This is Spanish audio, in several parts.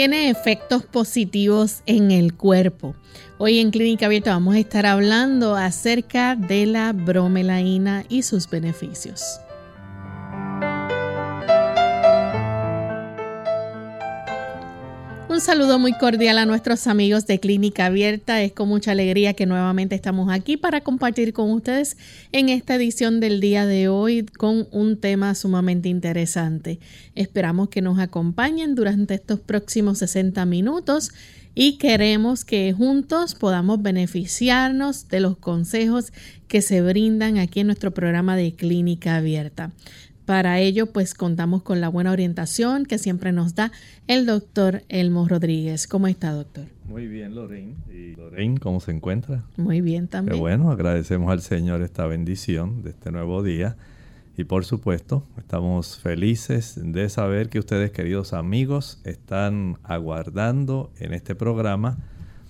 Tiene efectos positivos en el cuerpo. Hoy en Clínica Abierta vamos a estar hablando acerca de la bromelaína y sus beneficios. Un saludo muy cordial a nuestros amigos de Clínica Abierta. Es con mucha alegría que nuevamente estamos aquí para compartir con ustedes en esta edición del día de hoy con un tema sumamente interesante. Esperamos que nos acompañen durante estos próximos 60 minutos y queremos que juntos podamos beneficiarnos de los consejos que se brindan aquí en nuestro programa de Clínica Abierta. Para ello, pues contamos con la buena orientación que siempre nos da el doctor Elmo Rodríguez. ¿Cómo está, doctor? Muy bien, Lorraine. ¿Y Lorraine, cómo se encuentra? Muy bien también. Qué bueno, agradecemos al Señor esta bendición de este nuevo día. Y por supuesto, estamos felices de saber que ustedes, queridos amigos, están aguardando en este programa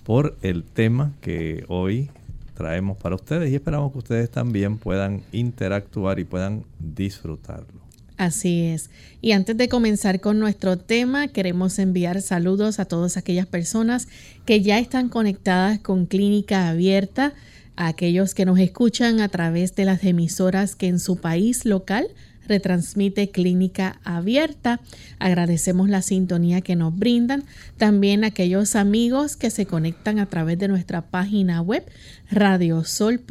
por el tema que hoy traemos para ustedes y esperamos que ustedes también puedan interactuar y puedan disfrutarlo. Así es. Y antes de comenzar con nuestro tema, queremos enviar saludos a todas aquellas personas que ya están conectadas con Clínica Abierta, a aquellos que nos escuchan a través de las emisoras que en su país local retransmite Clínica Abierta. Agradecemos la sintonía que nos brindan. También aquellos amigos que se conectan a través de nuestra página web radiosol.org.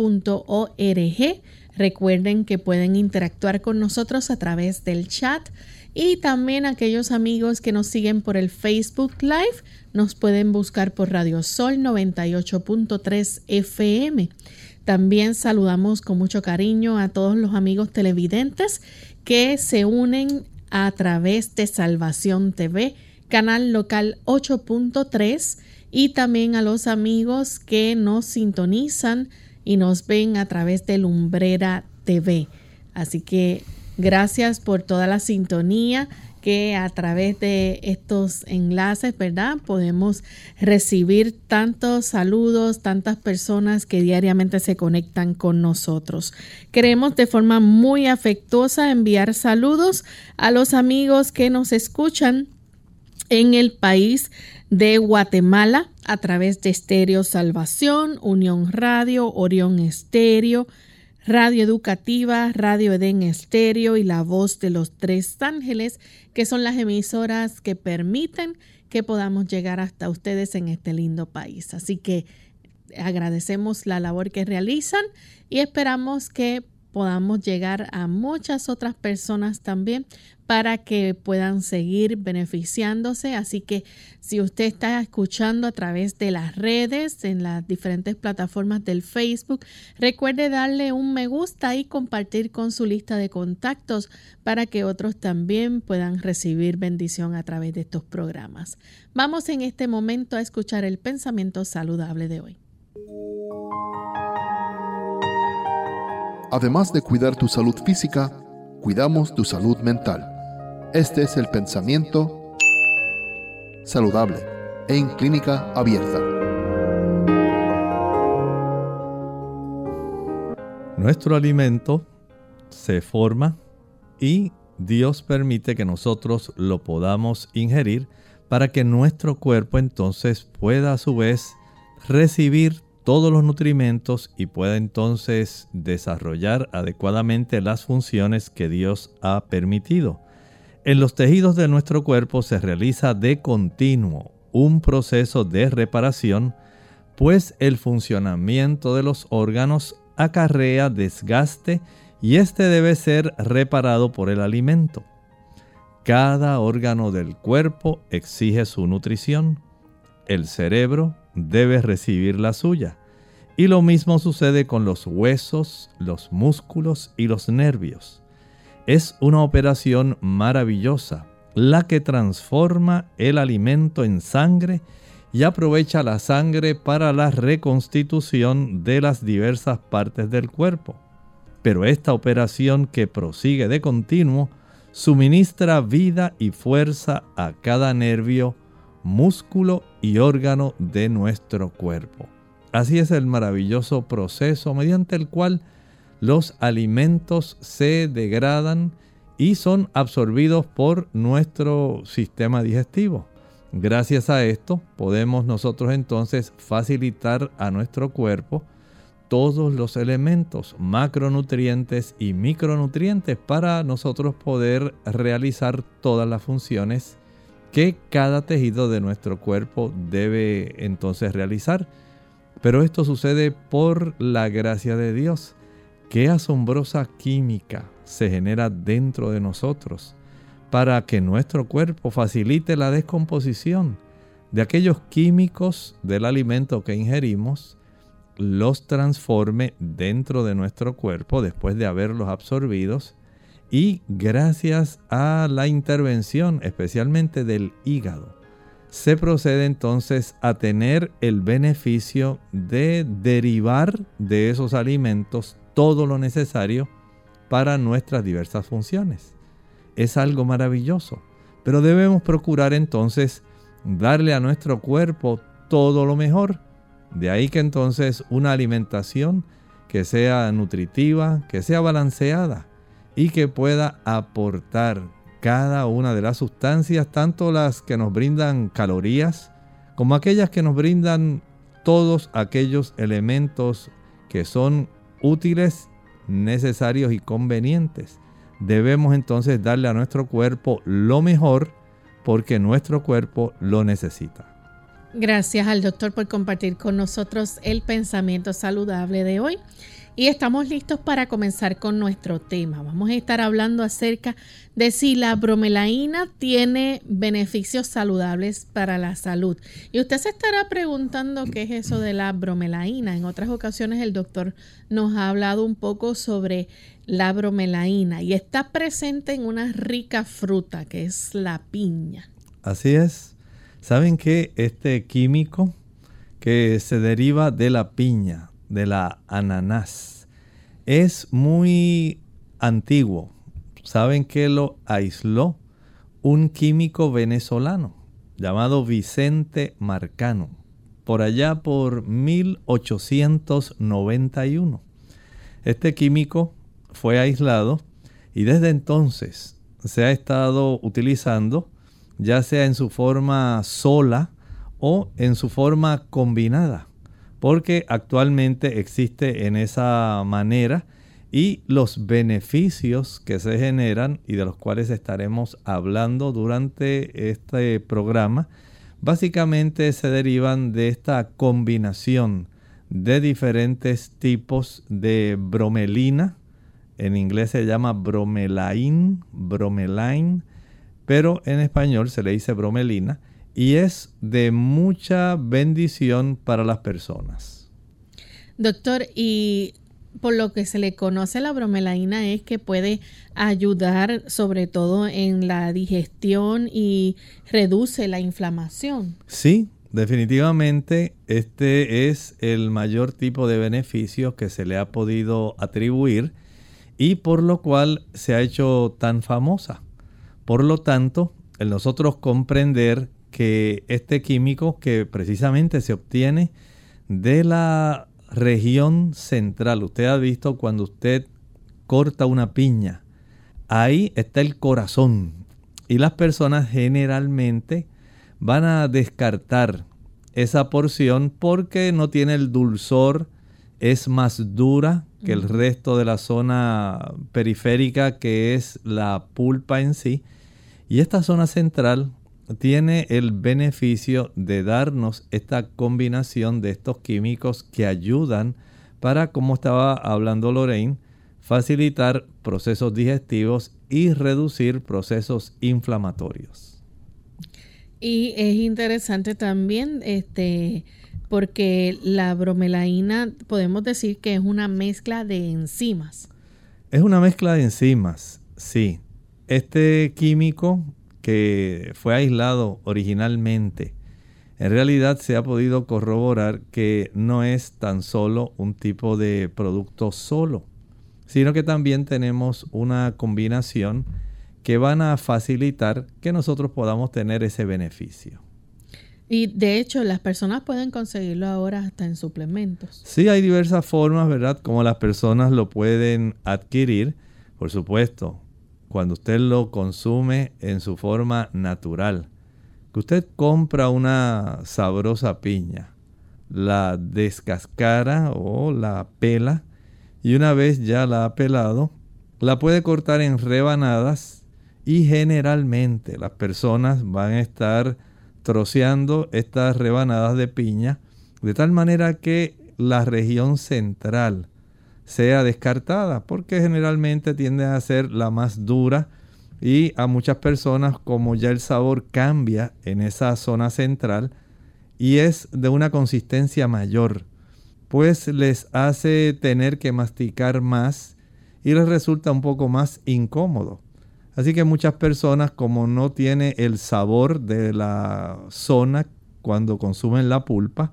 Recuerden que pueden interactuar con nosotros a través del chat y también aquellos amigos que nos siguen por el Facebook Live nos pueden buscar por Radio Sol 98.3 FM. También saludamos con mucho cariño a todos los amigos televidentes que se unen a través de Salvación TV, canal local 8.3 y también a los amigos que nos sintonizan y nos ven a través de Lumbrera TV. Así que gracias por toda la sintonía que a través de estos enlaces, ¿verdad? Podemos recibir tantos saludos, tantas personas que diariamente se conectan con nosotros. Queremos de forma muy afectuosa enviar saludos a los amigos que nos escuchan en el país de Guatemala a través de Estéreo Salvación, Unión Radio, Orión Estéreo, Radio Educativa, Radio Edén Estéreo y La Voz de los Tres Ángeles, que son las emisoras que permiten que podamos llegar hasta ustedes en este lindo país. Así que agradecemos la labor que realizan y esperamos que podamos llegar a muchas otras personas también para que puedan seguir beneficiándose. Así que si usted está escuchando a través de las redes, en las diferentes plataformas del Facebook, recuerde darle un me gusta y compartir con su lista de contactos para que otros también puedan recibir bendición a través de estos programas. Vamos en este momento a escuchar el pensamiento saludable de hoy. Además de cuidar tu salud física, cuidamos tu salud mental. Este es el pensamiento saludable en clínica abierta. Nuestro alimento se forma y Dios permite que nosotros lo podamos ingerir para que nuestro cuerpo entonces pueda a su vez recibir todos los nutrimentos y pueda entonces desarrollar adecuadamente las funciones que Dios ha permitido. En los tejidos de nuestro cuerpo se realiza de continuo un proceso de reparación, pues el funcionamiento de los órganos acarrea desgaste y este debe ser reparado por el alimento. Cada órgano del cuerpo exige su nutrición. El cerebro debe recibir la suya. Y lo mismo sucede con los huesos, los músculos y los nervios. es una operación maravillosa, la que transforma el alimento en sangre y aprovecha la sangre para la reconstitución de las diversas partes del cuerpo. Pero esta operación que prosigue de continuo suministra vida y fuerza a cada nervio, músculo y órgano de nuestro cuerpo. Así es el maravilloso proceso mediante el cual los alimentos se degradan y son absorbidos por nuestro sistema digestivo. Gracias a esto podemos nosotros entonces facilitar a nuestro cuerpo todos los elementos macronutrientes y micronutrientes para nosotros poder realizar todas las funciones que cada tejido de nuestro cuerpo debe entonces realizar. Pero esto sucede por la gracia de Dios. Qué asombrosa química se genera dentro de nosotros para que nuestro cuerpo facilite la descomposición de aquellos químicos del alimento que ingerimos los transforme dentro de nuestro cuerpo después de haberlos absorbidos y gracias a la intervención especialmente del hígado se procede entonces a tener el beneficio de derivar de esos alimentos todo lo necesario para nuestras diversas funciones. Es algo maravilloso, pero debemos procurar entonces darle a nuestro cuerpo todo lo mejor de ahí que entonces una alimentación que sea nutritiva, que sea balanceada y que pueda aportar cada una de las sustancias, tanto las que nos brindan calorías como aquellas que nos brindan todos aquellos elementos que son útiles, necesarios y convenientes. Debemos entonces darle a nuestro cuerpo lo mejor porque nuestro cuerpo lo necesita. Gracias al doctor por compartir con nosotros el pensamiento saludable de hoy. Y estamos listos para comenzar con nuestro tema. Vamos a estar hablando acerca de si la bromelaína tiene beneficios saludables para la salud. Y usted se estará preguntando qué es eso de la bromelaína. En otras ocasiones el doctor nos ha hablado un poco sobre la bromelaína y está presente en una rica fruta que es la piña. Así es. ¿Saben que este químico que se deriva de la piña, de la ananás, es muy antiguo? ¿Saben que lo aisló un químico venezolano llamado Vicente Marcano? Por allá por 1891. Este químico fue aislado y desde entonces se ha estado utilizando ya sea en su forma sola o en su forma combinada, porque actualmente existe en esa manera y los beneficios que se generan y de los cuales estaremos hablando durante este programa, básicamente se derivan de esta combinación de diferentes tipos de bromelina, en inglés se llama bromelain, bromelain, pero en español se le dice bromelina y es de mucha bendición para las personas. Doctor, y por lo que se le conoce la bromelaína es que puede ayudar sobre todo en la digestión y reduce la inflamación. Sí, definitivamente este es el mayor tipo de beneficio que se le ha podido atribuir y por lo cual se ha hecho tan famosa. Por lo tanto, el nosotros comprender que este químico que precisamente se obtiene de la región central, usted ha visto cuando usted corta una piña, ahí está el corazón. Y las personas generalmente van a descartar esa porción porque no tiene el dulzor, es más dura que el resto de la zona periférica que es la pulpa en sí. Y esta zona central tiene el beneficio de darnos esta combinación de estos químicos que ayudan para, como estaba hablando Lorraine, facilitar procesos digestivos y reducir procesos inflamatorios. Y es interesante también este porque la bromelaína podemos decir que es una mezcla de enzimas. Es una mezcla de enzimas Sí, este químico que fue aislado originalmente, en realidad se ha podido corroborar que no es tan solo un tipo de producto solo, sino que también tenemos una combinación que van a facilitar que nosotros podamos tener ese beneficio. Y de hecho, las personas pueden conseguirlo ahora hasta en suplementos. Sí, hay diversas formas, ¿verdad? Como las personas lo pueden adquirir. Por supuesto, cuando usted lo consume en su forma natural. Que usted compra una sabrosa piña, la descascara o la pela y una vez ya la ha pelado, la puede cortar en rebanadas y generalmente las personas van a estar troceando estas rebanadas de piña de tal manera que la región central sea descartada porque generalmente tiende a ser la más dura y a muchas personas como ya el sabor cambia en esa zona central y es de una consistencia mayor pues les hace tener que masticar más y les resulta un poco más incómodo. Así que muchas personas como no tiene el sabor de la zona cuando consumen la pulpa,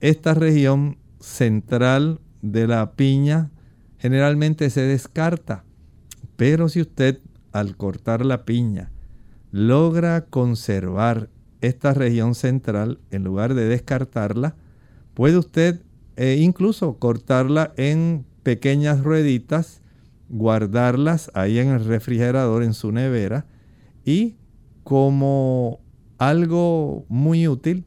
esta región central de la piña generalmente se descarta. Pero si usted al cortar la piña logra conservar esta región central en lugar de descartarla, puede usted e incluso cortarla en pequeñas rueditas, guardarlas ahí en el refrigerador, en su nevera, y como algo muy útil,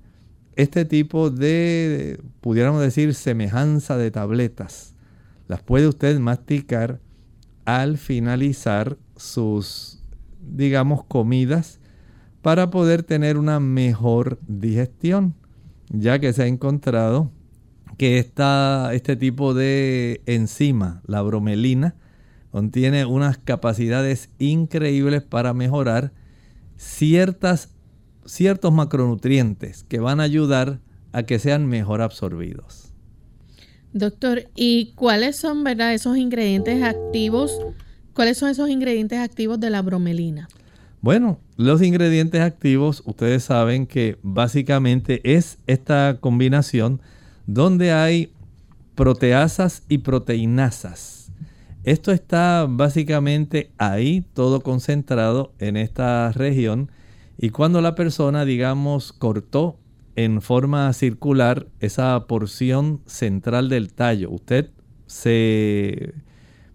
este tipo de, pudiéramos decir, semejanza de tabletas, las puede usted masticar al finalizar sus, digamos, comidas para poder tener una mejor digestión, ya que se ha encontrado que este tipo de enzima, la bromelina, contiene unas capacidades increíbles para mejorar ciertas, ciertos macronutrientes que van a ayudar a que sean mejor absorbidos. Doctor, ¿y cuáles son verdad, esos ingredientes activos? ¿Cuáles son esos ingredientes activos de la bromelina? Bueno, los ingredientes activos, ustedes saben que básicamente es esta combinación donde hay proteasas y proteinasas. Esto está básicamente ahí, todo concentrado en esta región. Y cuando la persona, digamos, cortó en forma circular esa porción central del tallo, usted se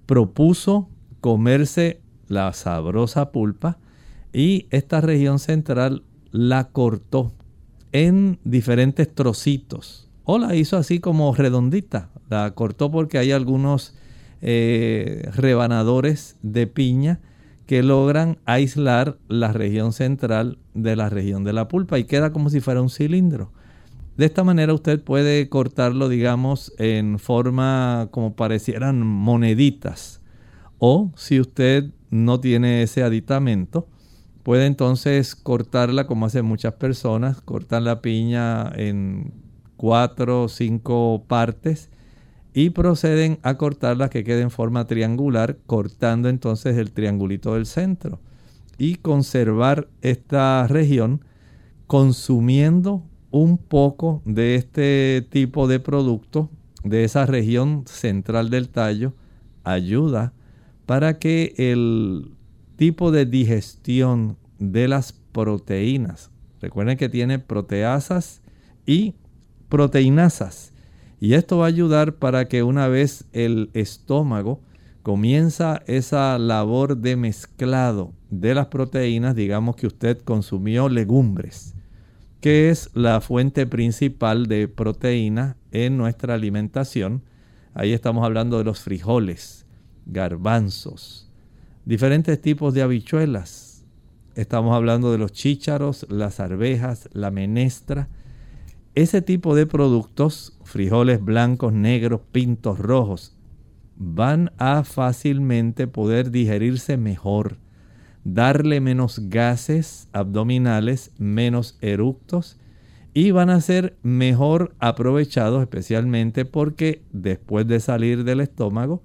propuso comerse la sabrosa pulpa y esta región central la cortó en diferentes trocitos o la hizo así como redondita. La cortó porque hay algunos eh, rebanadores de piña que logran aislar la región central de la región de la pulpa y queda como si fuera un cilindro. De esta manera usted puede cortarlo, digamos, en forma como parecieran moneditas. O si usted no tiene ese aditamento, puede entonces cortarla como hacen muchas personas, cortan la piña en cuatro o cinco partes y proceden a cortarlas que queden en forma triangular, cortando entonces el triangulito del centro y conservar esta región consumiendo un poco de este tipo de producto de esa región central del tallo ayuda para que el tipo de digestión de las proteínas, recuerden que tiene proteasas y proteinasas. Y esto va a ayudar para que una vez el estómago comienza esa labor de mezclado de las proteínas, digamos que usted consumió legumbres, que es la fuente principal de proteína en nuestra alimentación. Ahí estamos hablando de los frijoles, garbanzos, diferentes tipos de habichuelas. Estamos hablando de los chícharos, las arvejas, la menestra, ese tipo de productos, frijoles blancos, negros, pintos, rojos, van a fácilmente poder digerirse mejor, darle menos gases abdominales, menos eructos y van a ser mejor aprovechados especialmente porque después de salir del estómago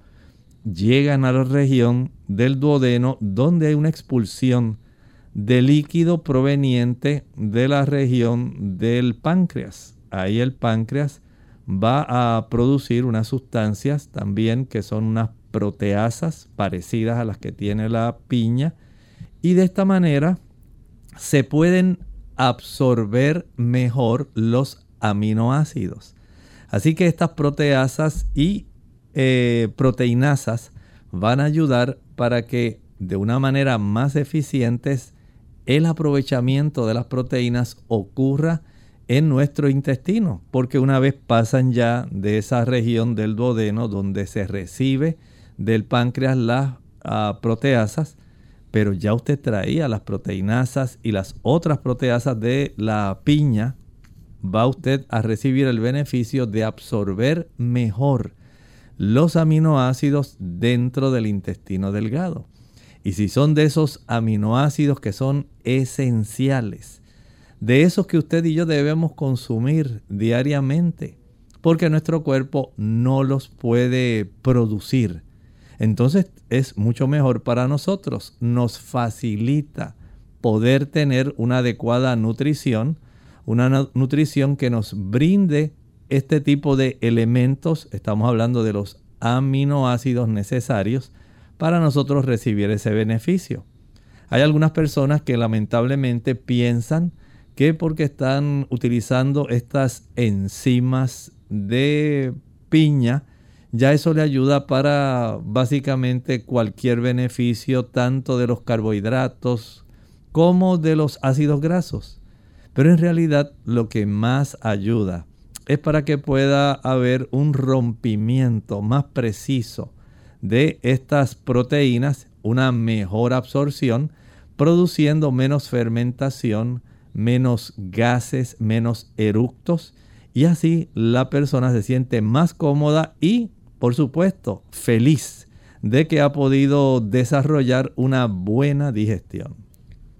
llegan a la región del duodeno donde hay una expulsión de líquido proveniente de la región del páncreas. Ahí el páncreas va a producir unas sustancias también que son unas proteasas parecidas a las que tiene la piña y de esta manera se pueden absorber mejor los aminoácidos. Así que estas proteasas y eh, proteinasas van a ayudar para que de una manera más eficiente el aprovechamiento de las proteínas ocurra en nuestro intestino, porque una vez pasan ya de esa región del duodeno donde se recibe del páncreas las ah, proteasas, pero ya usted traía las proteinasas y las otras proteasas de la piña, va usted a recibir el beneficio de absorber mejor los aminoácidos dentro del intestino delgado. Y si son de esos aminoácidos que son esenciales, de esos que usted y yo debemos consumir diariamente, porque nuestro cuerpo no los puede producir. Entonces es mucho mejor para nosotros, nos facilita poder tener una adecuada nutrición, una nutrición que nos brinde este tipo de elementos, estamos hablando de los aminoácidos necesarios para nosotros recibir ese beneficio. Hay algunas personas que lamentablemente piensan que porque están utilizando estas enzimas de piña, ya eso le ayuda para básicamente cualquier beneficio, tanto de los carbohidratos como de los ácidos grasos. Pero en realidad lo que más ayuda es para que pueda haber un rompimiento más preciso de estas proteínas, una mejor absorción, produciendo menos fermentación, menos gases, menos eructos y así la persona se siente más cómoda y, por supuesto, feliz de que ha podido desarrollar una buena digestión.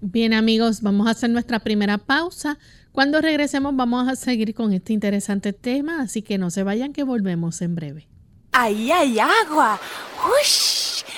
Bien amigos, vamos a hacer nuestra primera pausa. Cuando regresemos vamos a seguir con este interesante tema, así que no se vayan que volvemos en breve. ¡Ahí hay agua! ¡Ush!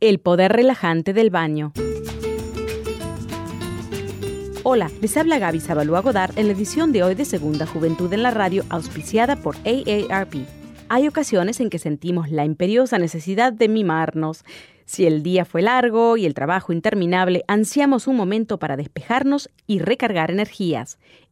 El poder relajante del baño. Hola, les habla Gaby Zabalúa Godard en la edición de hoy de Segunda Juventud en la Radio, auspiciada por AARP. Hay ocasiones en que sentimos la imperiosa necesidad de mimarnos. Si el día fue largo y el trabajo interminable, ansiamos un momento para despejarnos y recargar energías.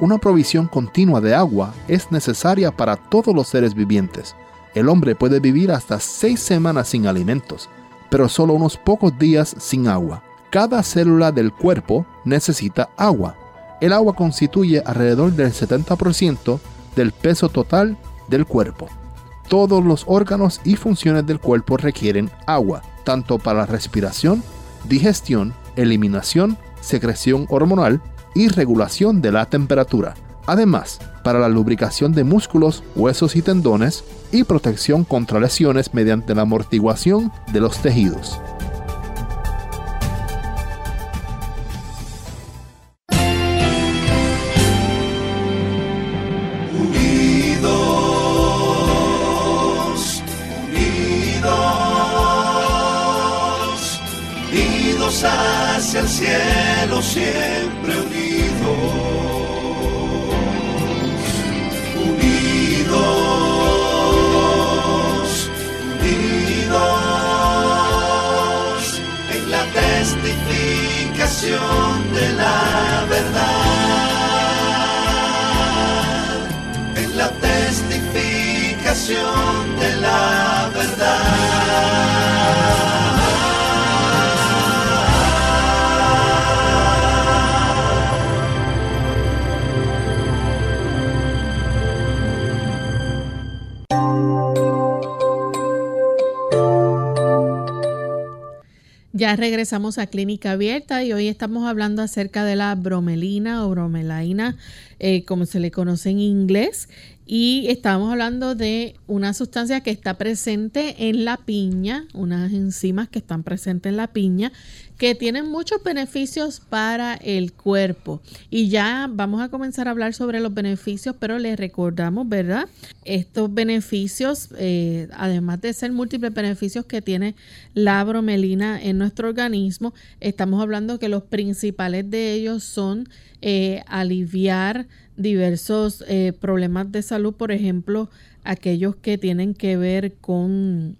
Una provisión continua de agua es necesaria para todos los seres vivientes. El hombre puede vivir hasta seis semanas sin alimentos, pero solo unos pocos días sin agua. Cada célula del cuerpo necesita agua el agua constituye alrededor del 70% del peso total del cuerpo. Todos los órganos y funciones del cuerpo requieren agua, tanto para la respiración, digestión, eliminación, secreción hormonal y regulación de la temperatura. Además, para la lubricación de músculos, huesos y tendones y protección contra lesiones mediante la amortiguación de los tejidos. De la verdad, en la testificación de la verdad. Ya regresamos a Clínica Abierta y hoy estamos hablando acerca de la bromelina o bromelaina, eh, como se le conoce en inglés. Y estamos hablando de una sustancia que está presente en la piña, unas enzimas que están presentes en la piña que tienen muchos beneficios para el cuerpo. Y ya vamos a comenzar a hablar sobre los beneficios, pero les recordamos, ¿verdad? Estos beneficios, eh, además de ser múltiples beneficios que tiene la bromelina en nuestro organismo, estamos hablando que los principales de ellos son eh, aliviar diversos eh, problemas de salud, por ejemplo, aquellos que tienen que ver con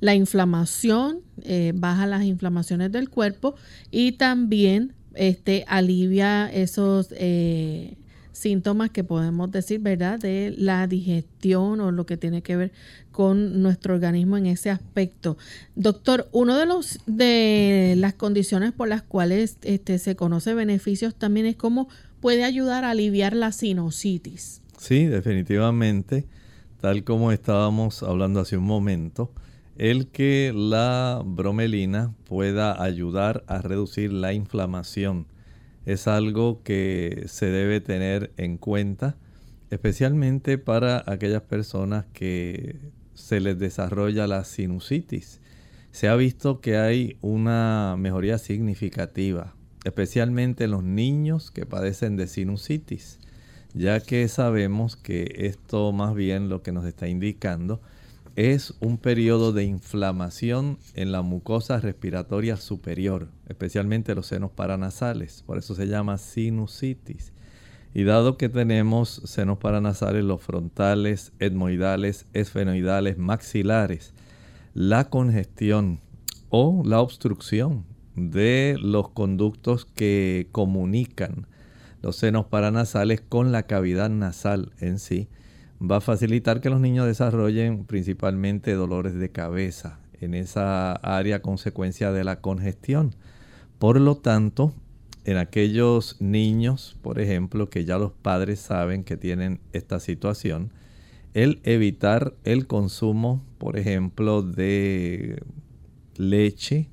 la inflamación, eh, baja las inflamaciones del cuerpo y también este, alivia esos eh, síntomas que podemos decir, ¿verdad? De la digestión o lo que tiene que ver con nuestro organismo en ese aspecto. Doctor, uno de los de las condiciones por las cuales este, se conoce beneficios también es cómo puede ayudar a aliviar la sinusitis. Sí, definitivamente, tal como estábamos hablando hace un momento, el que la bromelina pueda ayudar a reducir la inflamación es algo que se debe tener en cuenta, especialmente para aquellas personas que se les desarrolla la sinusitis. Se ha visto que hay una mejoría significativa, especialmente en los niños que padecen de sinusitis, ya que sabemos que esto más bien lo que nos está indicando es un periodo de inflamación en la mucosa respiratoria superior, especialmente los senos paranasales, por eso se llama sinusitis. Y dado que tenemos senos paranasales, los frontales, etmoidales, esfenoidales, maxilares, la congestión o la obstrucción de los conductos que comunican los senos paranasales con la cavidad nasal en sí, va a facilitar que los niños desarrollen principalmente dolores de cabeza en esa área consecuencia de la congestión. Por lo tanto, en aquellos niños, por ejemplo, que ya los padres saben que tienen esta situación, el evitar el consumo, por ejemplo, de leche,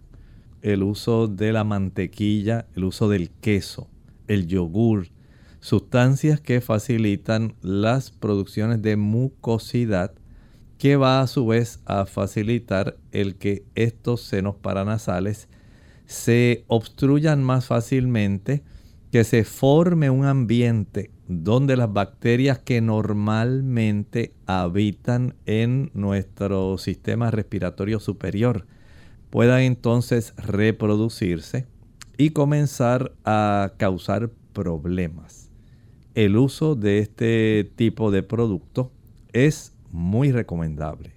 el uso de la mantequilla, el uso del queso, el yogur, sustancias que facilitan las producciones de mucosidad que va a su vez a facilitar el que estos senos paranasales se obstruyan más fácilmente, que se forme un ambiente donde las bacterias que normalmente habitan en nuestro sistema respiratorio superior puedan entonces reproducirse y comenzar a causar problemas. el uso de este tipo de producto es muy recomendable.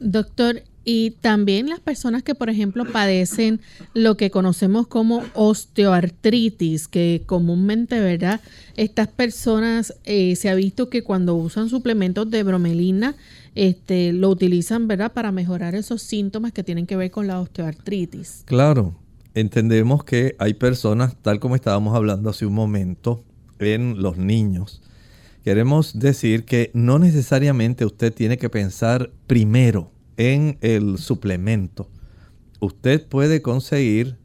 Doctor, y también las personas que, por ejemplo, padecen lo que conocemos como osteoartritis, que comúnmente, ¿verdad? Estas personas eh, se ha visto que cuando usan suplementos de bromelina, este, lo utilizan, ¿verdad? Para mejorar esos síntomas que tienen que ver con la osteoartritis. Claro, entendemos que hay personas, tal como estábamos hablando hace un momento, en los niños. Queremos decir que no necesariamente usted tiene que pensar primero en el suplemento. Usted puede conseguir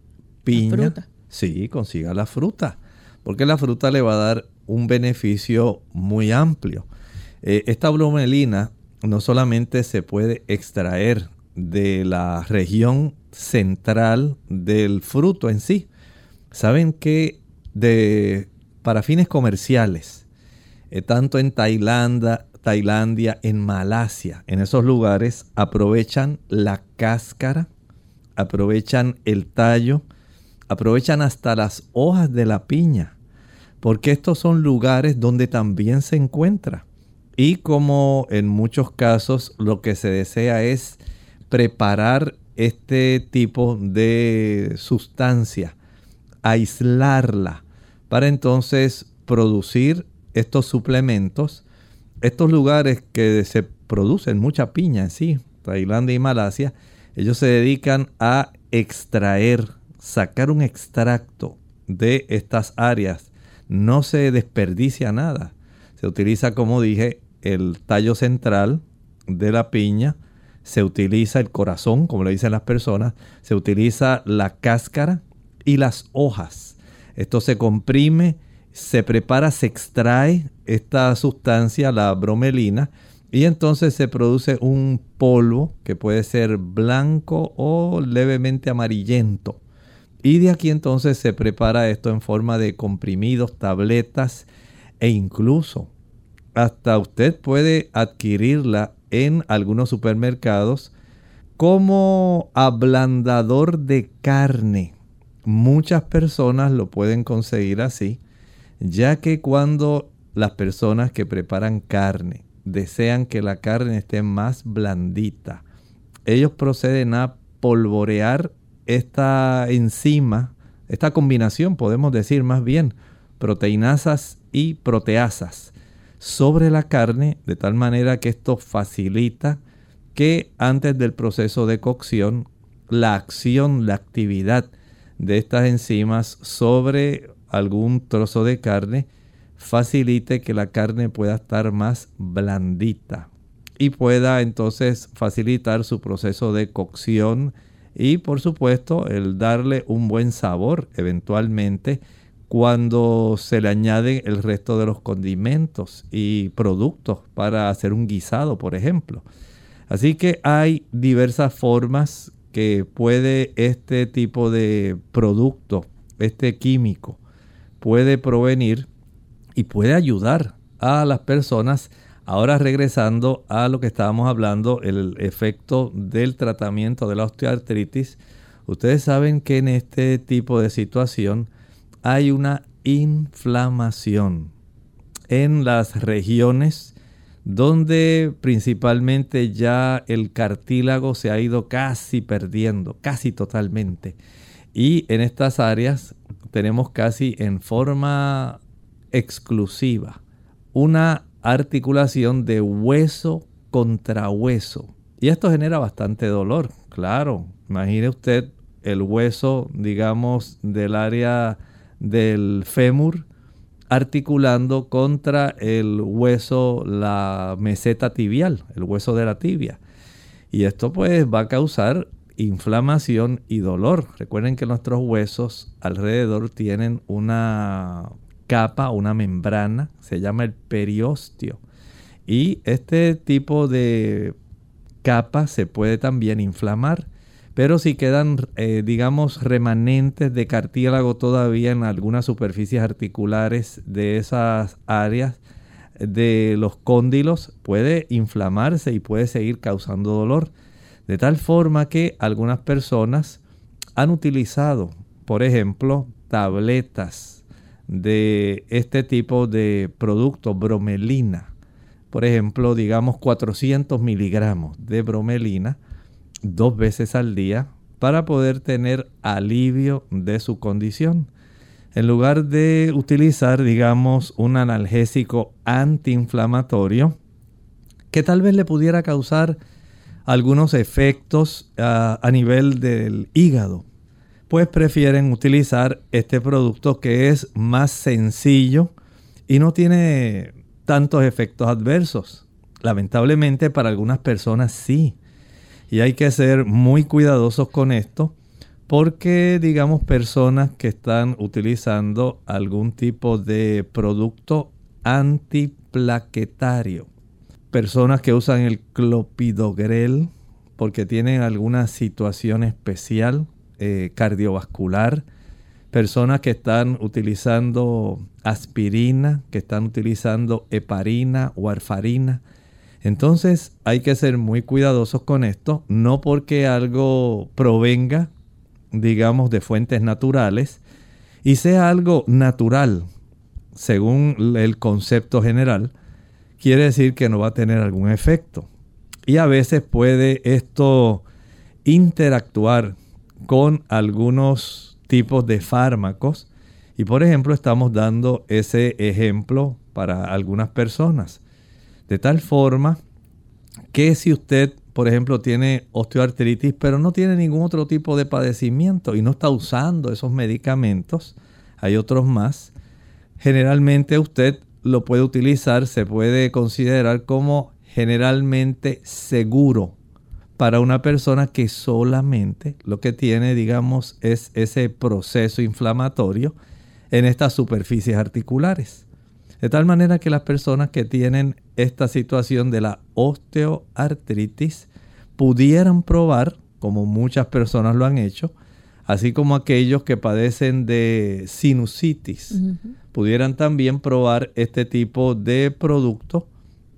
piña. fruta. Sí, consiga la fruta, porque la fruta le va a dar un beneficio muy amplio. Eh, esta bromelina no solamente se puede extraer de la región central del fruto en sí. Saben que para fines comerciales, eh, tanto en Tailandia, Tailandia, en Malasia, en esos lugares aprovechan la cáscara, aprovechan el tallo, aprovechan hasta las hojas de la piña, porque estos son lugares donde también se encuentra. Y como en muchos casos lo que se desea es preparar este tipo de sustancia, aislarla, para entonces producir estos suplementos estos lugares que se producen mucha piña en sí, Tailandia y Malasia, ellos se dedican a extraer, sacar un extracto de estas áreas. No se desperdicia nada. Se utiliza, como dije, el tallo central de la piña, se utiliza el corazón, como le dicen las personas, se utiliza la cáscara y las hojas. Esto se comprime se prepara, se extrae esta sustancia, la bromelina, y entonces se produce un polvo que puede ser blanco o levemente amarillento. Y de aquí entonces se prepara esto en forma de comprimidos, tabletas e incluso hasta usted puede adquirirla en algunos supermercados como ablandador de carne. Muchas personas lo pueden conseguir así ya que cuando las personas que preparan carne desean que la carne esté más blandita, ellos proceden a polvorear esta enzima, esta combinación, podemos decir más bien, proteinasas y proteasas sobre la carne, de tal manera que esto facilita que antes del proceso de cocción, la acción, la actividad de estas enzimas sobre algún trozo de carne facilite que la carne pueda estar más blandita y pueda entonces facilitar su proceso de cocción y por supuesto el darle un buen sabor eventualmente cuando se le añade el resto de los condimentos y productos para hacer un guisado, por ejemplo. Así que hay diversas formas que puede este tipo de producto, este químico, puede provenir y puede ayudar a las personas. Ahora regresando a lo que estábamos hablando, el efecto del tratamiento de la osteoartritis, ustedes saben que en este tipo de situación hay una inflamación en las regiones donde principalmente ya el cartílago se ha ido casi perdiendo, casi totalmente. Y en estas áreas tenemos casi en forma exclusiva una articulación de hueso contra hueso. Y esto genera bastante dolor, claro. Imagine usted el hueso, digamos, del área del fémur articulando contra el hueso, la meseta tibial, el hueso de la tibia. Y esto pues va a causar inflamación y dolor. Recuerden que nuestros huesos alrededor tienen una capa, una membrana, se llama el periósteo. Y este tipo de capa se puede también inflamar. Pero si quedan, eh, digamos, remanentes de cartílago todavía en algunas superficies articulares de esas áreas de los cóndilos, puede inflamarse y puede seguir causando dolor. De tal forma que algunas personas han utilizado, por ejemplo, tabletas de este tipo de producto, bromelina. Por ejemplo, digamos 400 miligramos de bromelina dos veces al día para poder tener alivio de su condición. En lugar de utilizar, digamos, un analgésico antiinflamatorio que tal vez le pudiera causar algunos efectos ah, a nivel del hígado, pues prefieren utilizar este producto que es más sencillo y no tiene tantos efectos adversos. Lamentablemente para algunas personas sí. Y hay que ser muy cuidadosos con esto porque digamos personas que están utilizando algún tipo de producto antiplaquetario, personas que usan el clopidogrel porque tienen alguna situación especial eh, cardiovascular, personas que están utilizando aspirina, que están utilizando heparina o arfarina. Entonces hay que ser muy cuidadosos con esto, no porque algo provenga, digamos, de fuentes naturales y sea algo natural, según el concepto general, quiere decir que no va a tener algún efecto. Y a veces puede esto interactuar con algunos tipos de fármacos. Y por ejemplo, estamos dando ese ejemplo para algunas personas. De tal forma que si usted, por ejemplo, tiene osteoartritis, pero no tiene ningún otro tipo de padecimiento y no está usando esos medicamentos, hay otros más, generalmente usted lo puede utilizar, se puede considerar como generalmente seguro para una persona que solamente lo que tiene, digamos, es ese proceso inflamatorio en estas superficies articulares. De tal manera que las personas que tienen esta situación de la osteoartritis pudieran probar, como muchas personas lo han hecho, así como aquellos que padecen de sinusitis, pudieran también probar este tipo de producto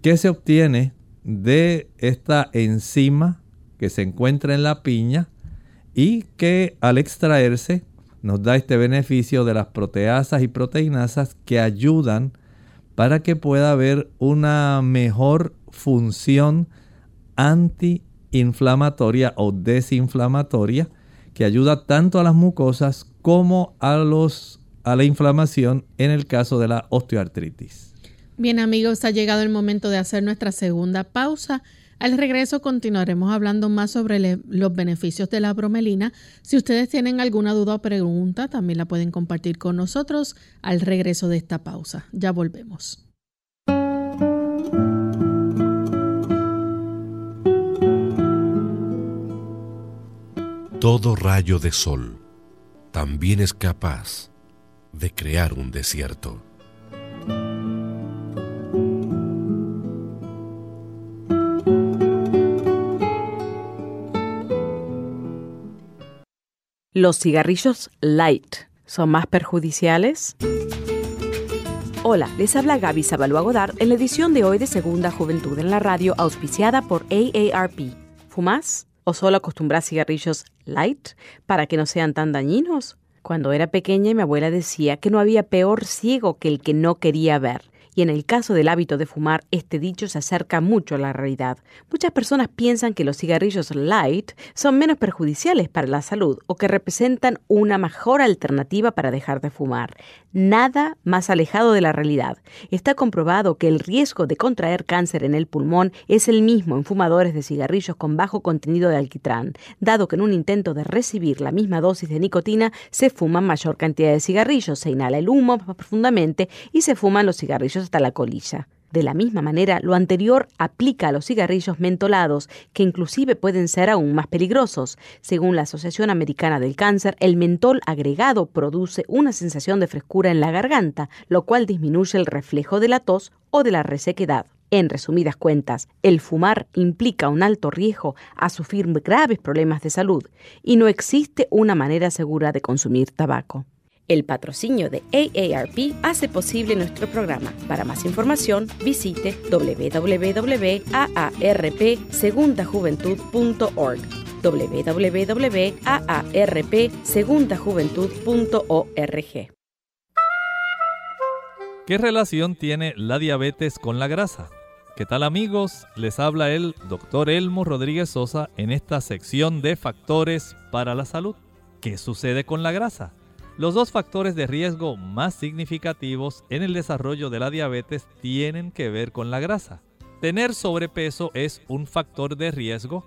que se obtiene de esta enzima que se encuentra en la piña y que al extraerse nos da este beneficio de las proteasas y proteinasas que ayudan para que pueda haber una mejor función antiinflamatoria o desinflamatoria que ayuda tanto a las mucosas como a, los, a la inflamación en el caso de la osteoartritis. Bien amigos, ha llegado el momento de hacer nuestra segunda pausa. Al regreso continuaremos hablando más sobre los beneficios de la bromelina. Si ustedes tienen alguna duda o pregunta, también la pueden compartir con nosotros al regreso de esta pausa. Ya volvemos. Todo rayo de sol también es capaz de crear un desierto. ¿Los cigarrillos light son más perjudiciales? Hola, les habla Gaby Zabalúa Godard en la edición de hoy de Segunda Juventud en la Radio, auspiciada por AARP. ¿Fumás? ¿O solo acostumbras cigarrillos light para que no sean tan dañinos? Cuando era pequeña mi abuela decía que no había peor ciego que el que no quería ver y en el caso del hábito de fumar, este dicho se acerca mucho a la realidad. Muchas personas piensan que los cigarrillos light son menos perjudiciales para la salud o que representan una mejor alternativa para dejar de fumar. Nada más alejado de la realidad. Está comprobado que el riesgo de contraer cáncer en el pulmón es el mismo en fumadores de cigarrillos con bajo contenido de alquitrán, dado que en un intento de recibir la misma dosis de nicotina se fuman mayor cantidad de cigarrillos, se inhala el humo más profundamente y se fuman los cigarrillos la colilla. De la misma manera, lo anterior aplica a los cigarrillos mentolados, que inclusive pueden ser aún más peligrosos. Según la Asociación Americana del Cáncer, el mentol agregado produce una sensación de frescura en la garganta, lo cual disminuye el reflejo de la tos o de la resequedad. En resumidas cuentas, el fumar implica un alto riesgo a sufrir graves problemas de salud y no existe una manera segura de consumir tabaco. El patrocinio de AARP hace posible nuestro programa. Para más información, visite www.aarpsegundajuventud.org www.aarpsegundajuventud.org ¿Qué relación tiene la diabetes con la grasa? ¿Qué tal amigos? Les habla el doctor Elmo Rodríguez Sosa en esta sección de factores para la salud. ¿Qué sucede con la grasa? Los dos factores de riesgo más significativos en el desarrollo de la diabetes tienen que ver con la grasa. Tener sobrepeso es un factor de riesgo,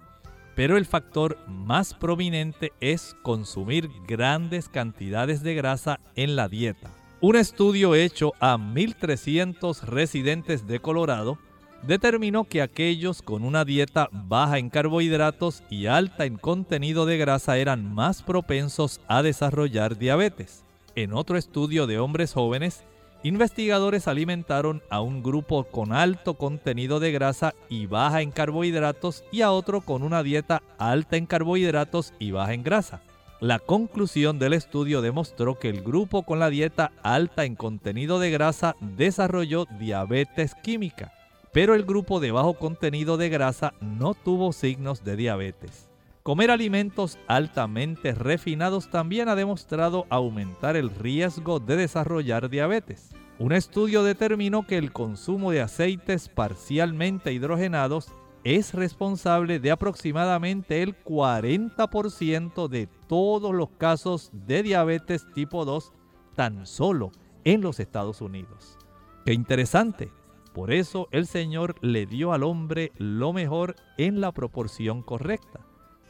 pero el factor más prominente es consumir grandes cantidades de grasa en la dieta. Un estudio hecho a 1.300 residentes de Colorado determinó que aquellos con una dieta baja en carbohidratos y alta en contenido de grasa eran más propensos a desarrollar diabetes. En otro estudio de hombres jóvenes, investigadores alimentaron a un grupo con alto contenido de grasa y baja en carbohidratos y a otro con una dieta alta en carbohidratos y baja en grasa. La conclusión del estudio demostró que el grupo con la dieta alta en contenido de grasa desarrolló diabetes química pero el grupo de bajo contenido de grasa no tuvo signos de diabetes. Comer alimentos altamente refinados también ha demostrado aumentar el riesgo de desarrollar diabetes. Un estudio determinó que el consumo de aceites parcialmente hidrogenados es responsable de aproximadamente el 40% de todos los casos de diabetes tipo 2 tan solo en los Estados Unidos. Qué interesante. Por eso el Señor le dio al hombre lo mejor en la proporción correcta.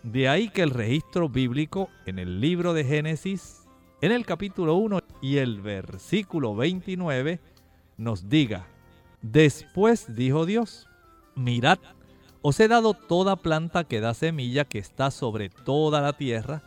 De ahí que el registro bíblico en el libro de Génesis, en el capítulo 1 y el versículo 29, nos diga, después dijo Dios, mirad, os he dado toda planta que da semilla que está sobre toda la tierra,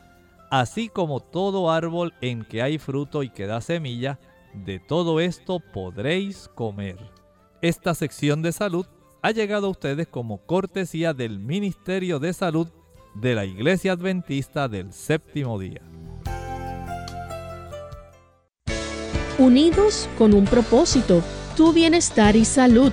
así como todo árbol en que hay fruto y que da semilla, de todo esto podréis comer. Esta sección de salud ha llegado a ustedes como cortesía del Ministerio de Salud de la Iglesia Adventista del Séptimo Día. Unidos con un propósito, tu bienestar y salud.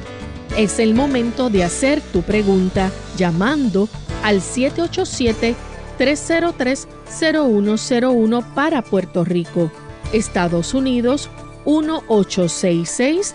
Es el momento de hacer tu pregunta llamando al 787-303-0101 para Puerto Rico, Estados Unidos 1866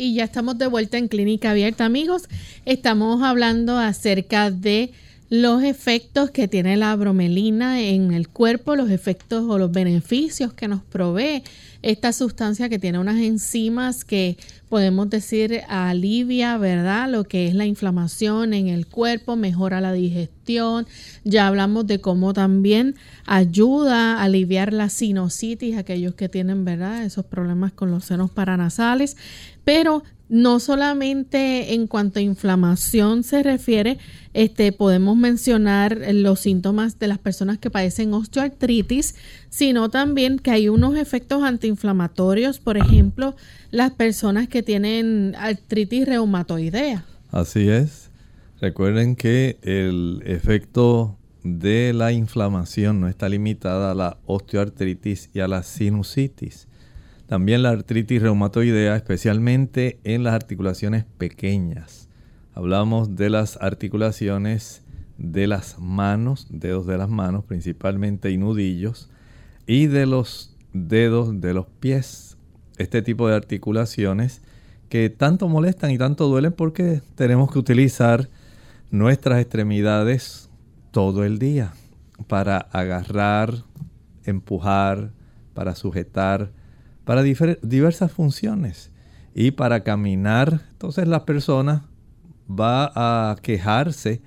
Y ya estamos de vuelta en Clínica Abierta, amigos. Estamos hablando acerca de los efectos que tiene la bromelina en el cuerpo, los efectos o los beneficios que nos provee esta sustancia que tiene unas enzimas que podemos decir alivia, ¿verdad? Lo que es la inflamación en el cuerpo, mejora la digestión. Ya hablamos de cómo también ayuda a aliviar la sinusitis, aquellos que tienen, ¿verdad? Esos problemas con los senos paranasales. Pero no solamente en cuanto a inflamación se refiere, este, podemos mencionar los síntomas de las personas que padecen osteoartritis, sino también que hay unos efectos antiinflamatorios, por ejemplo, las personas que tienen artritis reumatoidea. Así es. Recuerden que el efecto de la inflamación no está limitada a la osteoartritis y a la sinusitis. También la artritis reumatoidea, especialmente en las articulaciones pequeñas. Hablamos de las articulaciones de las manos, dedos de las manos principalmente y nudillos, y de los dedos de los pies. Este tipo de articulaciones que tanto molestan y tanto duelen porque tenemos que utilizar nuestras extremidades todo el día para agarrar, empujar, para sujetar, para diversas funciones. Y para caminar, entonces la persona va a quejarse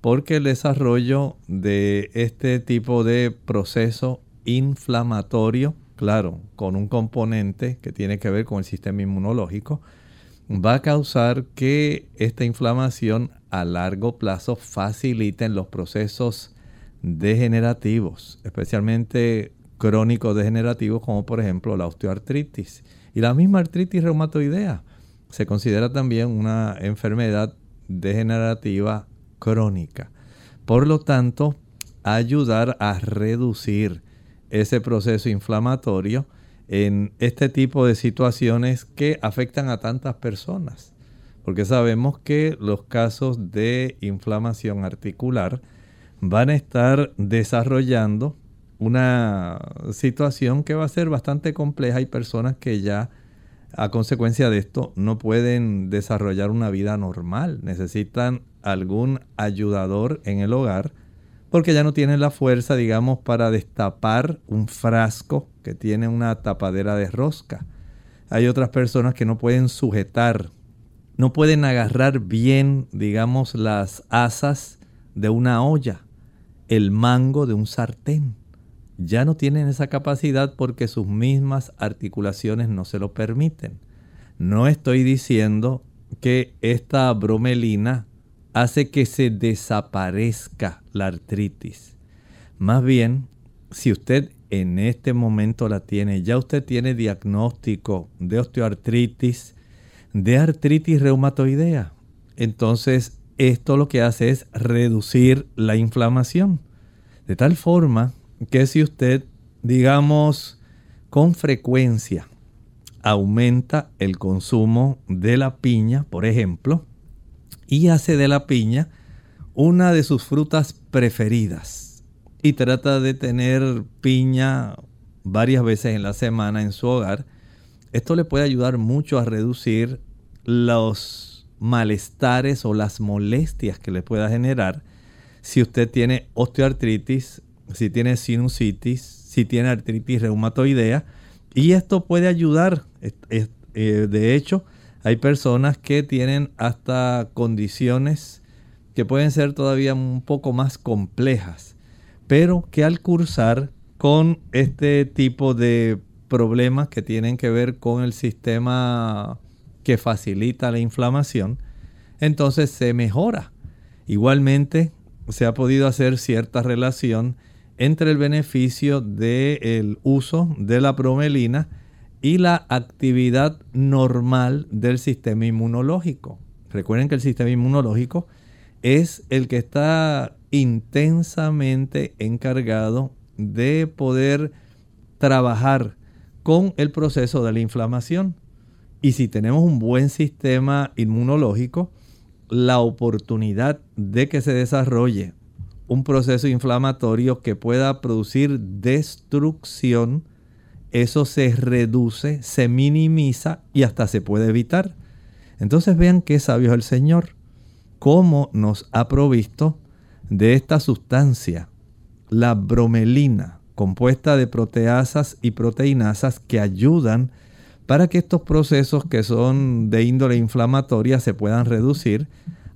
porque el desarrollo de este tipo de proceso inflamatorio, claro, con un componente que tiene que ver con el sistema inmunológico, va a causar que esta inflamación a largo plazo facilite los procesos degenerativos, especialmente crónicos degenerativos como por ejemplo la osteoartritis y la misma artritis reumatoidea. se considera también una enfermedad degenerativa crónica. Por lo tanto, ayudar a reducir ese proceso inflamatorio en este tipo de situaciones que afectan a tantas personas. Porque sabemos que los casos de inflamación articular van a estar desarrollando una situación que va a ser bastante compleja. Hay personas que ya a consecuencia de esto no pueden desarrollar una vida normal. Necesitan algún ayudador en el hogar porque ya no tienen la fuerza, digamos, para destapar un frasco que tiene una tapadera de rosca. Hay otras personas que no pueden sujetar, no pueden agarrar bien, digamos, las asas de una olla, el mango de un sartén. Ya no tienen esa capacidad porque sus mismas articulaciones no se lo permiten. No estoy diciendo que esta bromelina hace que se desaparezca la artritis. Más bien, si usted en este momento la tiene, ya usted tiene diagnóstico de osteoartritis, de artritis reumatoidea. Entonces, esto lo que hace es reducir la inflamación. De tal forma que si usted, digamos, con frecuencia aumenta el consumo de la piña, por ejemplo, y hace de la piña una de sus frutas preferidas y trata de tener piña varias veces en la semana en su hogar, esto le puede ayudar mucho a reducir los malestares o las molestias que le pueda generar si usted tiene osteoartritis, si tiene sinusitis, si tiene artritis reumatoidea. Y esto puede ayudar, eh, de hecho, hay personas que tienen hasta condiciones que pueden ser todavía un poco más complejas, pero que al cursar con este tipo de problemas que tienen que ver con el sistema que facilita la inflamación, entonces se mejora. Igualmente se ha podido hacer cierta relación entre el beneficio del uso de la bromelina y la actividad normal del sistema inmunológico. Recuerden que el sistema inmunológico es el que está intensamente encargado de poder trabajar con el proceso de la inflamación. Y si tenemos un buen sistema inmunológico, la oportunidad de que se desarrolle un proceso inflamatorio que pueda producir destrucción eso se reduce, se minimiza y hasta se puede evitar. Entonces vean qué sabio es el Señor, cómo nos ha provisto de esta sustancia, la bromelina, compuesta de proteasas y proteinasas que ayudan para que estos procesos que son de índole inflamatoria se puedan reducir,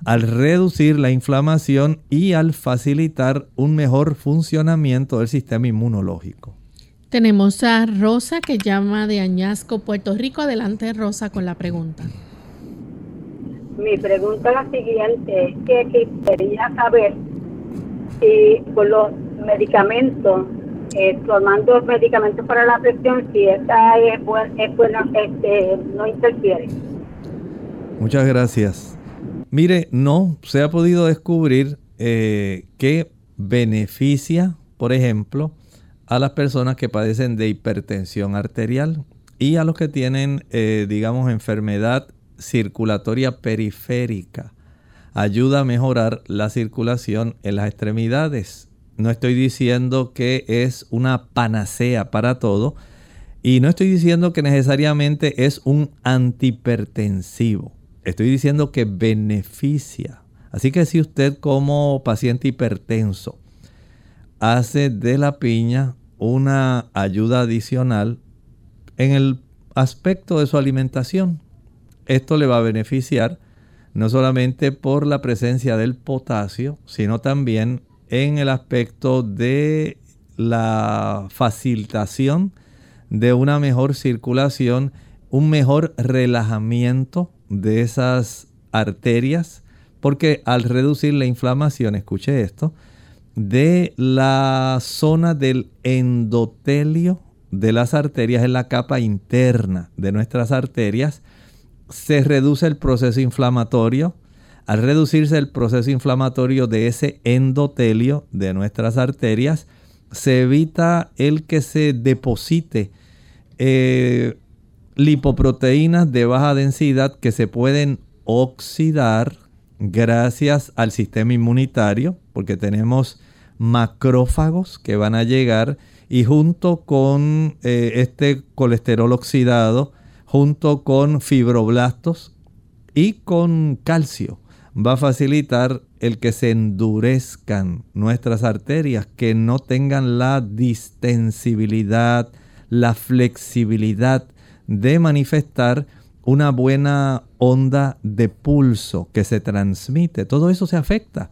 al reducir la inflamación y al facilitar un mejor funcionamiento del sistema inmunológico. Tenemos a Rosa que llama de Añasco, Puerto Rico. Adelante, Rosa, con la pregunta. Mi pregunta es la siguiente, que quería saber si con los medicamentos, eh, tomando medicamentos para la presión, si esta es, buena, este, no interfiere. Muchas gracias. Mire, no se ha podido descubrir eh, que beneficia, por ejemplo, a las personas que padecen de hipertensión arterial y a los que tienen, eh, digamos, enfermedad circulatoria periférica. Ayuda a mejorar la circulación en las extremidades. No estoy diciendo que es una panacea para todo y no estoy diciendo que necesariamente es un antihipertensivo. Estoy diciendo que beneficia. Así que si usted como paciente hipertenso hace de la piña una ayuda adicional en el aspecto de su alimentación. Esto le va a beneficiar no solamente por la presencia del potasio, sino también en el aspecto de la facilitación de una mejor circulación, un mejor relajamiento de esas arterias, porque al reducir la inflamación, escuche esto, de la zona del endotelio de las arterias en la capa interna de nuestras arterias se reduce el proceso inflamatorio. Al reducirse el proceso inflamatorio de ese endotelio de nuestras arterias, se evita el que se deposite eh, lipoproteínas de baja densidad que se pueden oxidar gracias al sistema inmunitario, porque tenemos macrófagos que van a llegar y junto con eh, este colesterol oxidado, junto con fibroblastos y con calcio, va a facilitar el que se endurezcan nuestras arterias, que no tengan la distensibilidad, la flexibilidad de manifestar una buena onda de pulso que se transmite. Todo eso se afecta.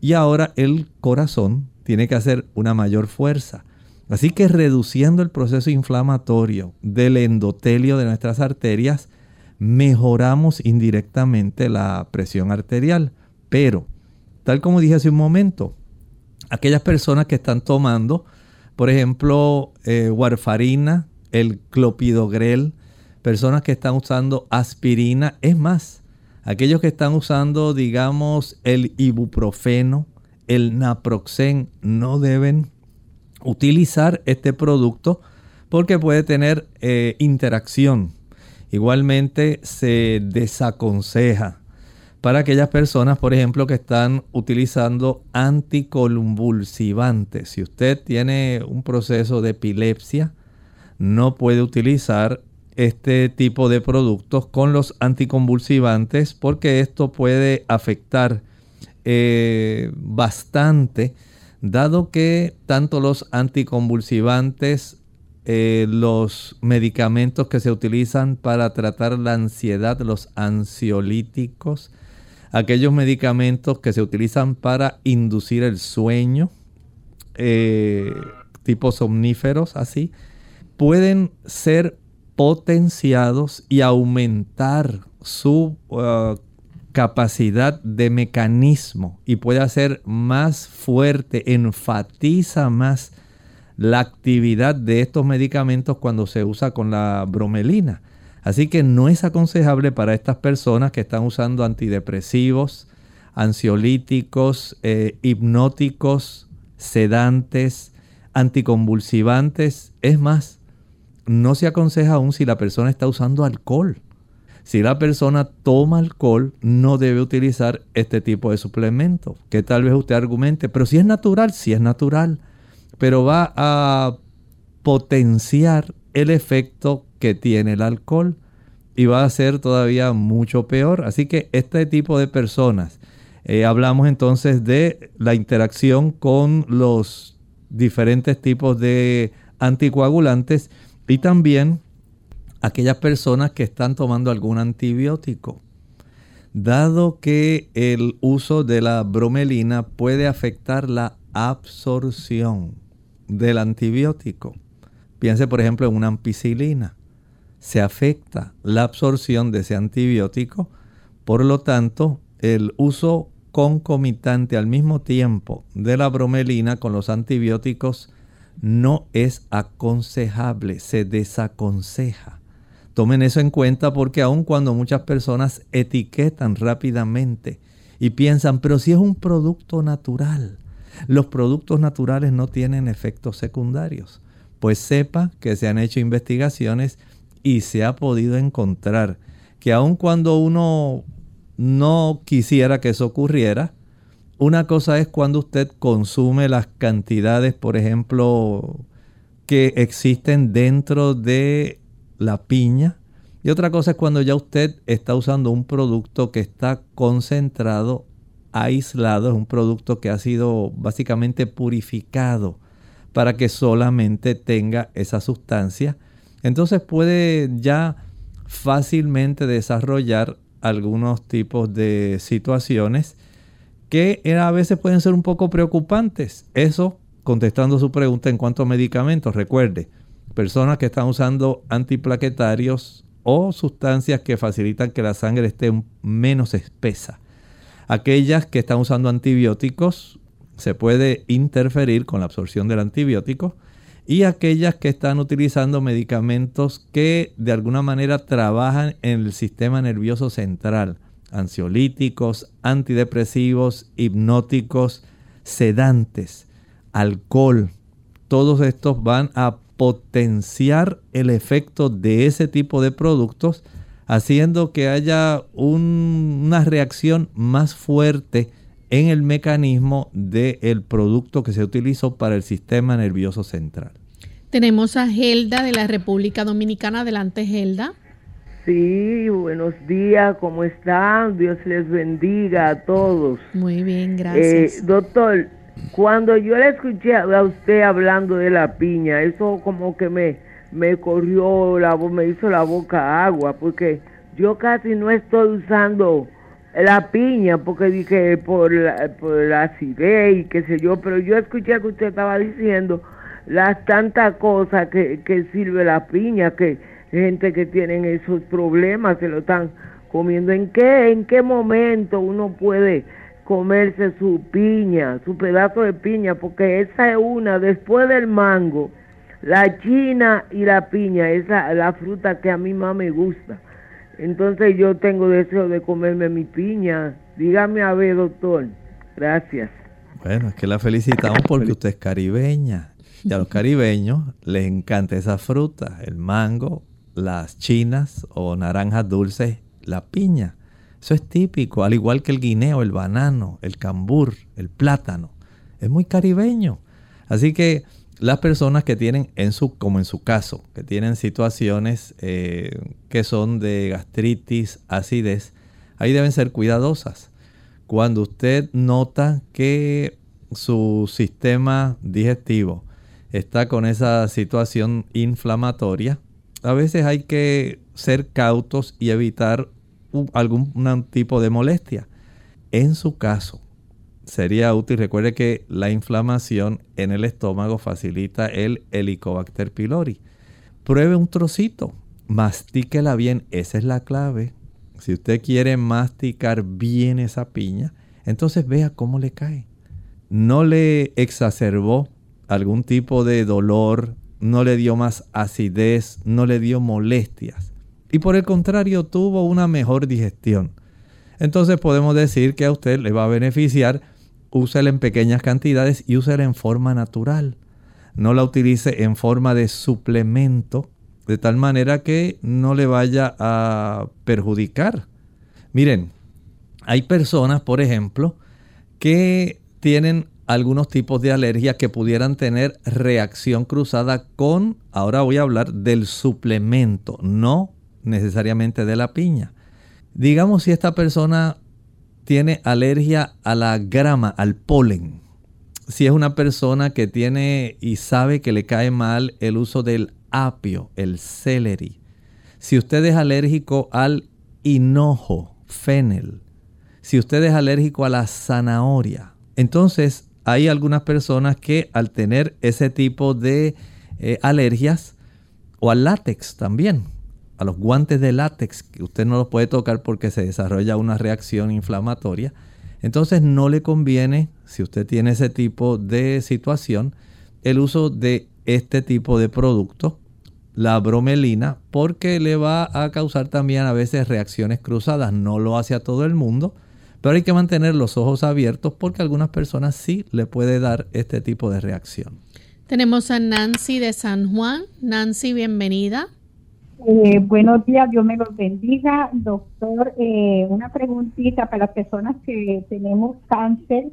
Y ahora el corazón tiene que hacer una mayor fuerza. Así que reduciendo el proceso inflamatorio del endotelio de nuestras arterias, mejoramos indirectamente la presión arterial. Pero, tal como dije hace un momento, aquellas personas que están tomando, por ejemplo, eh, warfarina, el clopidogrel, personas que están usando aspirina, es más, aquellos que están usando, digamos, el ibuprofeno, el naproxen, no deben utilizar este producto porque puede tener eh, interacción Igualmente se desaconseja para aquellas personas, por ejemplo, que están utilizando anticonvulsivantes. Si usted tiene un proceso de epilepsia, no puede utilizar este tipo de productos con los anticonvulsivantes porque esto puede afectar eh, bastante, dado que tanto los anticonvulsivantes eh, los medicamentos que se utilizan para tratar la ansiedad, los ansiolíticos, aquellos medicamentos que se utilizan para inducir el sueño, eh, tipos somníferos así, pueden ser potenciados y aumentar su uh, capacidad de mecanismo y puede hacer más fuerte, enfatiza más la actividad de estos medicamentos cuando se usa con la bromelina. Así que no es aconsejable para estas personas que están usando antidepresivos, ansiolíticos, eh, hipnóticos, sedantes, anticonvulsivantes. Es más, no se aconseja aún si la persona está usando alcohol. Si la persona toma alcohol, no debe utilizar este tipo de suplemento. Que tal vez usted argumente, pero si es natural, si es natural pero va a potenciar el efecto que tiene el alcohol y va a ser todavía mucho peor. Así que este tipo de personas, eh, hablamos entonces de la interacción con los diferentes tipos de anticoagulantes y también aquellas personas que están tomando algún antibiótico. Dado que el uso de la bromelina puede afectar la absorción del antibiótico. Piense por ejemplo en una ampicilina. Se afecta la absorción de ese antibiótico, por lo tanto el uso concomitante al mismo tiempo de la bromelina con los antibióticos no es aconsejable, se desaconseja. Tomen eso en cuenta porque aun cuando muchas personas etiquetan rápidamente y piensan, pero si es un producto natural, los productos naturales no tienen efectos secundarios. Pues sepa que se han hecho investigaciones y se ha podido encontrar que aun cuando uno no quisiera que eso ocurriera, una cosa es cuando usted consume las cantidades, por ejemplo, que existen dentro de la piña. Y otra cosa es cuando ya usted está usando un producto que está concentrado aislado, es un producto que ha sido básicamente purificado para que solamente tenga esa sustancia. Entonces puede ya fácilmente desarrollar algunos tipos de situaciones que a veces pueden ser un poco preocupantes. Eso contestando su pregunta en cuanto a medicamentos. Recuerde, personas que están usando antiplaquetarios o sustancias que facilitan que la sangre esté menos espesa. Aquellas que están usando antibióticos, se puede interferir con la absorción del antibiótico. y aquellas que están utilizando medicamentos que de alguna manera trabajan en el sistema nervioso central, ansiolíticos, antidepresivos, hipnóticos, sedantes, alcohol, todos estos van a potenciar el efecto de ese tipo de productos, haciendo que haya una reacción más fuerte en el mecanismo del producto que se utilizó para el sistema nervioso central. Tenemos a Gelda de la República Dominicana. Adelante, Gelda. Sí, buenos días, ¿cómo están? Dios les bendiga a todos. Muy bien, gracias. Eh, doctor, cuando yo le escuché a usted hablando de la piña, eso como que me, me corrió, la, me hizo la boca agua, porque yo casi no estoy usando la piña, porque dije por la, por la acidez y qué sé yo, pero yo escuché que usted estaba diciendo las tantas cosas que, que sirve la piña, que gente que tienen esos problemas se lo están comiendo. ¿En qué, en qué momento uno puede comerse su piña, su pedazo de piña? Porque esa es una, después del mango, la china y la piña, esa la fruta que a mí más me gusta. Entonces yo tengo deseo de comerme mi piña. Dígame a ver, doctor. Gracias. Bueno, es que la felicitamos porque usted es caribeña. Y a los caribeños les encanta esa fruta, el mango, las chinas o naranjas dulces, la piña. Eso es típico, al igual que el guineo, el banano, el cambur, el plátano. Es muy caribeño. Así que las personas que tienen, en su, como en su caso, que tienen situaciones eh, que son de gastritis, acidez, ahí deben ser cuidadosas. Cuando usted nota que su sistema digestivo está con esa situación inflamatoria, a veces hay que ser cautos y evitar algún tipo de molestia. En su caso, sería útil, recuerde que la inflamación en el estómago facilita el Helicobacter pylori. Pruebe un trocito, mastíquela bien, esa es la clave. Si usted quiere masticar bien esa piña, entonces vea cómo le cae. No le exacerbó algún tipo de dolor, no le dio más acidez, no le dio molestias. Y por el contrario, tuvo una mejor digestión. Entonces podemos decir que a usted le va a beneficiar, úsela en pequeñas cantidades y úsela en forma natural. No la utilice en forma de suplemento, de tal manera que no le vaya a perjudicar. Miren, hay personas, por ejemplo, que tienen algunos tipos de alergia que pudieran tener reacción cruzada con, ahora voy a hablar del suplemento, no necesariamente de la piña. Digamos si esta persona tiene alergia a la grama, al polen. Si es una persona que tiene y sabe que le cae mal el uso del apio, el celery. Si usted es alérgico al hinojo, fennel. Si usted es alérgico a la zanahoria. Entonces hay algunas personas que al tener ese tipo de eh, alergias o al látex también, a los guantes de látex, que usted no los puede tocar porque se desarrolla una reacción inflamatoria, entonces no le conviene, si usted tiene ese tipo de situación, el uso de este tipo de producto, la bromelina, porque le va a causar también a veces reacciones cruzadas. No lo hace a todo el mundo, pero hay que mantener los ojos abiertos porque a algunas personas sí le puede dar este tipo de reacción. Tenemos a Nancy de San Juan. Nancy, bienvenida. Eh, buenos días, Dios me los bendiga. Doctor, eh, una preguntita para las personas que tenemos cáncer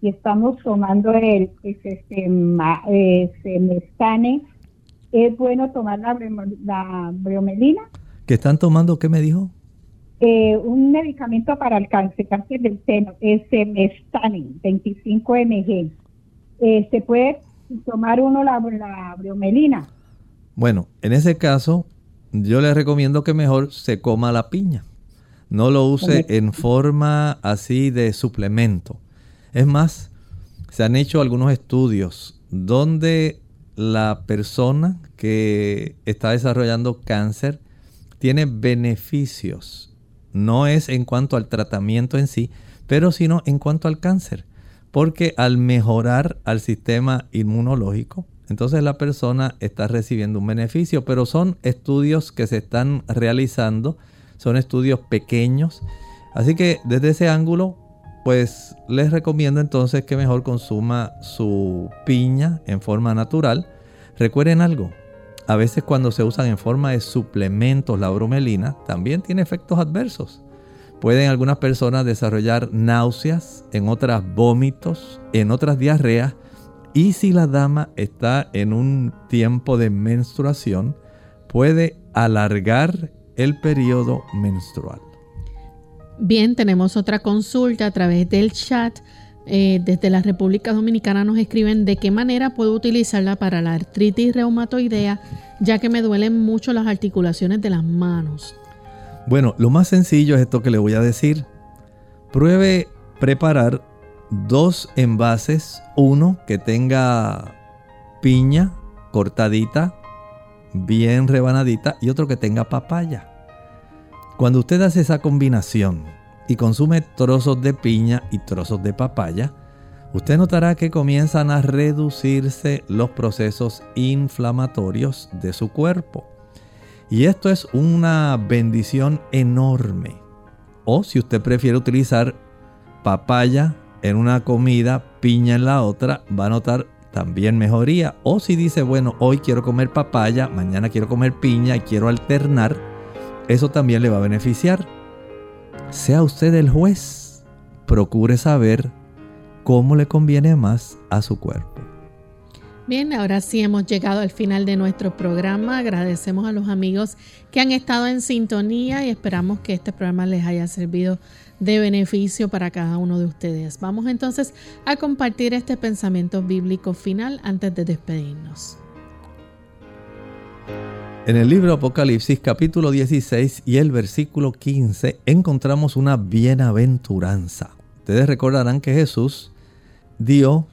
y estamos tomando el, pues, este, semestane. ¿Es bueno tomar la, la bromelina? ¿Que están tomando qué me dijo? Eh, un medicamento para el cáncer, cáncer del seno, es Mestanin, 25 mg. Eh, ¿Se puede tomar uno la, la briomelina? Bueno, en ese caso, yo le recomiendo que mejor se coma la piña. No lo use en forma así de suplemento. Es más, se han hecho algunos estudios donde la persona que está desarrollando cáncer tiene beneficios no es en cuanto al tratamiento en sí, pero sino en cuanto al cáncer. Porque al mejorar al sistema inmunológico, entonces la persona está recibiendo un beneficio, pero son estudios que se están realizando, son estudios pequeños, así que desde ese ángulo, pues les recomiendo entonces que mejor consuma su piña en forma natural. Recuerden algo, a veces cuando se usan en forma de suplementos la bromelina, también tiene efectos adversos. Pueden algunas personas desarrollar náuseas, en otras vómitos, en otras diarreas. Y si la dama está en un tiempo de menstruación, puede alargar el periodo menstrual. Bien, tenemos otra consulta a través del chat. Eh, desde la República Dominicana nos escriben de qué manera puedo utilizarla para la artritis reumatoidea, ya que me duelen mucho las articulaciones de las manos. Bueno, lo más sencillo es esto que le voy a decir. Pruebe preparar dos envases, uno que tenga piña cortadita, bien rebanadita, y otro que tenga papaya. Cuando usted hace esa combinación y consume trozos de piña y trozos de papaya, usted notará que comienzan a reducirse los procesos inflamatorios de su cuerpo. Y esto es una bendición enorme. O si usted prefiere utilizar papaya en una comida, piña en la otra, va a notar también mejoría. O si dice, bueno, hoy quiero comer papaya, mañana quiero comer piña y quiero alternar, eso también le va a beneficiar. Sea usted el juez, procure saber cómo le conviene más a su cuerpo. Bien, ahora sí hemos llegado al final de nuestro programa. Agradecemos a los amigos que han estado en sintonía y esperamos que este programa les haya servido de beneficio para cada uno de ustedes. Vamos entonces a compartir este pensamiento bíblico final antes de despedirnos. En el libro Apocalipsis capítulo 16 y el versículo 15 encontramos una bienaventuranza. Ustedes recordarán que Jesús dio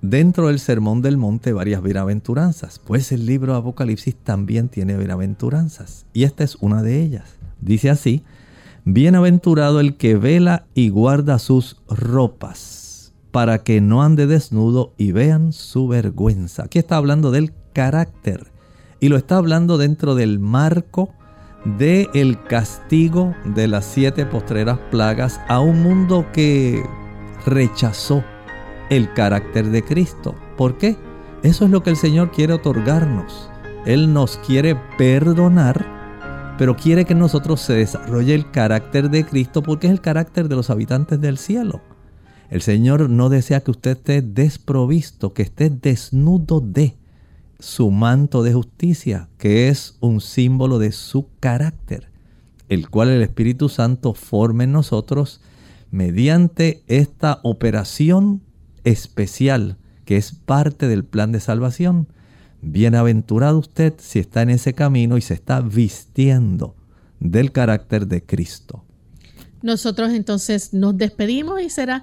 dentro del Sermón del Monte varias bienaventuranzas, pues el libro Apocalipsis también tiene bienaventuranzas, y esta es una de ellas. Dice así, Bienaventurado el que vela y guarda sus ropas, para que no ande desnudo y vean su vergüenza. Aquí está hablando del carácter, y lo está hablando dentro del marco del el castigo de las siete postreras plagas a un mundo que rechazó el carácter de Cristo. ¿Por qué? Eso es lo que el Señor quiere otorgarnos. Él nos quiere perdonar, pero quiere que nosotros se desarrolle el carácter de Cristo porque es el carácter de los habitantes del cielo. El Señor no desea que usted esté desprovisto, que esté desnudo de su manto de justicia, que es un símbolo de su carácter, el cual el Espíritu Santo forma en nosotros mediante esta operación especial que es parte del plan de salvación. Bienaventurado usted si está en ese camino y se está vistiendo del carácter de Cristo. Nosotros entonces nos despedimos y será